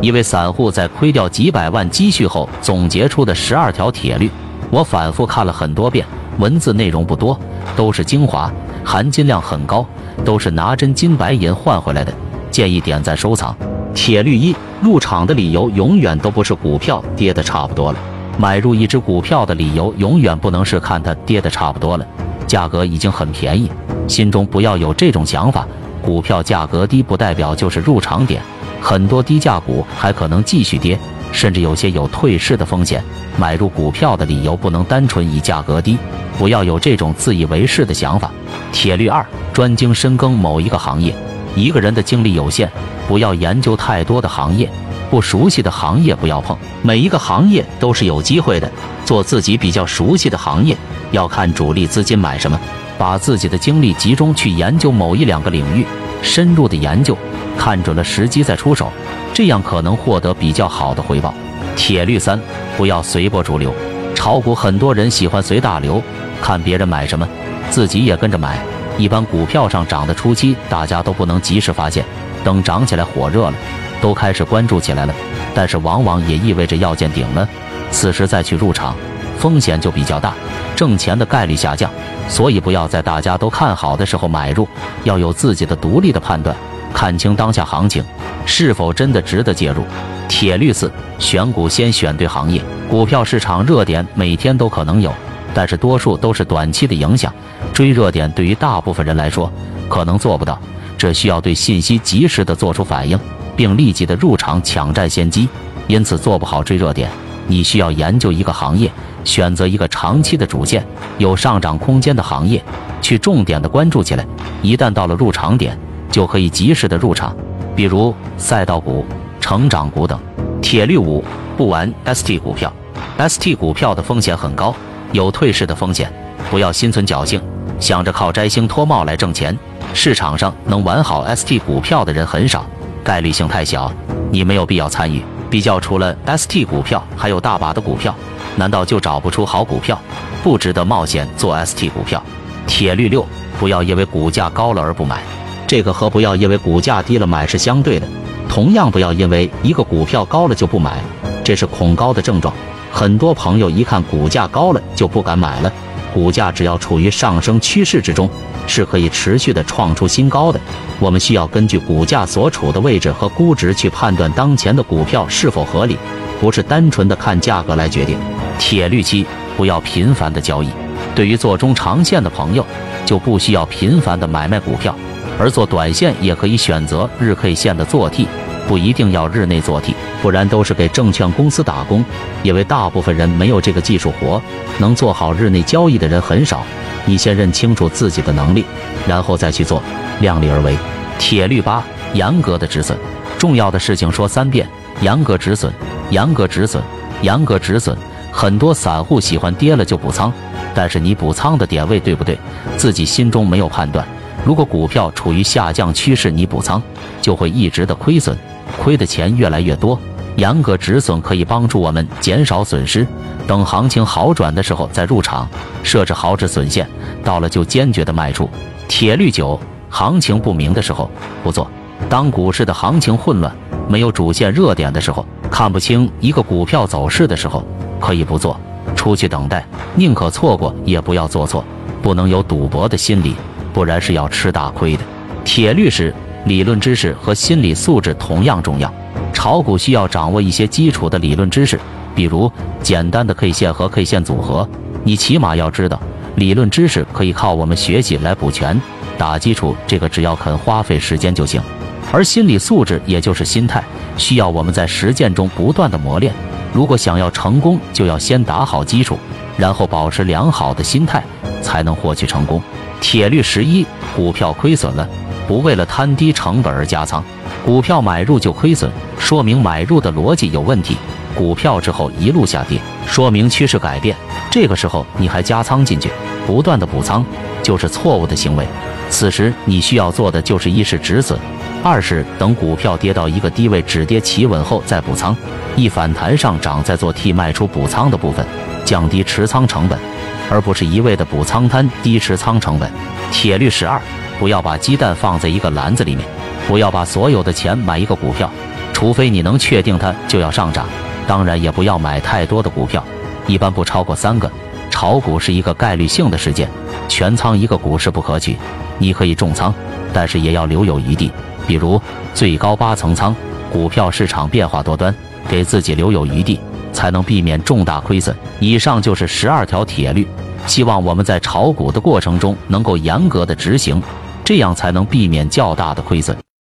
一位散户在亏掉几百万积蓄后总结出的十二条铁律，我反复看了很多遍，文字内容不多，都是精华，含金量很高，都是拿真金白银换回来的，建议点赞收藏。铁律一：入场的理由永远都不是股票跌得差不多了，买入一只股票的理由永远不能是看它跌得差不多了，价格已经很便宜，心中不要有这种想法。股票价格低不代表就是入场点，很多低价股还可能继续跌，甚至有些有退市的风险。买入股票的理由不能单纯以价格低，不要有这种自以为是的想法。铁律二：专精深耕某一个行业。一个人的精力有限，不要研究太多的行业，不熟悉的行业不要碰。每一个行业都是有机会的，做自己比较熟悉的行业，要看主力资金买什么。把自己的精力集中去研究某一两个领域，深入的研究，看准了时机再出手，这样可能获得比较好的回报。铁律三：不要随波逐流。炒股很多人喜欢随大流，看别人买什么，自己也跟着买。一般股票上涨的初期，大家都不能及时发现，等涨起来火热了，都开始关注起来了。但是往往也意味着要见顶了，此时再去入场，风险就比较大，挣钱的概率下降。所以不要在大家都看好的时候买入，要有自己的独立的判断，看清当下行情是否真的值得介入。铁律四：选股先选对行业。股票市场热点每天都可能有，但是多数都是短期的影响。追热点对于大部分人来说可能做不到，这需要对信息及时的做出反应，并立即的入场抢占先机。因此做不好追热点，你需要研究一个行业。选择一个长期的主线、有上涨空间的行业，去重点的关注起来。一旦到了入场点，就可以及时的入场。比如赛道股、成长股等。铁律五：不玩 ST 股票。ST 股票的风险很高，有退市的风险，不要心存侥幸，想着靠摘星脱帽来挣钱。市场上能玩好 ST 股票的人很少，概率性太小，你没有必要参与。比较除了 ST 股票，还有大把的股票。难道就找不出好股票，不值得冒险做 ST 股票？铁律六：不要因为股价高了而不买，这个和不要因为股价低了买是相对的。同样，不要因为一个股票高了就不买，这是恐高的症状。很多朋友一看股价高了就不敢买了，股价只要处于上升趋势之中，是可以持续的创出新高的。我们需要根据股价所处的位置和估值去判断当前的股票是否合理，不是单纯的看价格来决定。铁律七：不要频繁的交易。对于做中长线的朋友，就不需要频繁的买卖股票；而做短线也可以选择日 K 线的做 T，不一定要日内做 T，不然都是给证券公司打工。因为大部分人没有这个技术活，能做好日内交易的人很少。你先认清楚自己的能力，然后再去做，量力而为。铁律八：严格的止损。重要的事情说三遍：严格止损，严格止损，严格止损。很多散户喜欢跌了就补仓，但是你补仓的点位对不对？自己心中没有判断。如果股票处于下降趋势，你补仓就会一直的亏损，亏的钱越来越多。严格止损可以帮助我们减少损失，等行情好转的时候再入场，设置好止损线，到了就坚决的卖出。铁律九：行情不明的时候不做。当股市的行情混乱，没有主线热点的时候，看不清一个股票走势的时候。可以不做，出去等待，宁可错过也不要做错，不能有赌博的心理，不然是要吃大亏的。铁律是理论知识和心理素质同样重要，炒股需要掌握一些基础的理论知识，比如简单的 K 线和 K 线组合，你起码要知道。理论知识可以靠我们学习来补全，打基础这个只要肯花费时间就行，而心理素质也就是心态，需要我们在实践中不断的磨练。如果想要成功，就要先打好基础，然后保持良好的心态，才能获取成功。铁律十一：股票亏损了，不为了摊低成本而加仓。股票买入就亏损，说明买入的逻辑有问题。股票之后一路下跌，说明趋势改变。这个时候你还加仓进去，不断的补仓，就是错误的行为。此时你需要做的就是一是止损。二是等股票跌到一个低位止跌企稳后再补仓，一反弹上涨再做 T 卖出补仓的部分，降低持仓成本，而不是一味的补仓摊低持仓成本。铁律十二：不要把鸡蛋放在一个篮子里面，不要把所有的钱买一个股票，除非你能确定它就要上涨。当然，也不要买太多的股票，一般不超过三个。炒股是一个概率性的事件，全仓一个股是不可取。你可以重仓，但是也要留有余地，比如最高八层仓。股票市场变化多端，给自己留有余地，才能避免重大亏损。以上就是十二条铁律，希望我们在炒股的过程中能够严格的执行，这样才能避免较大的亏损。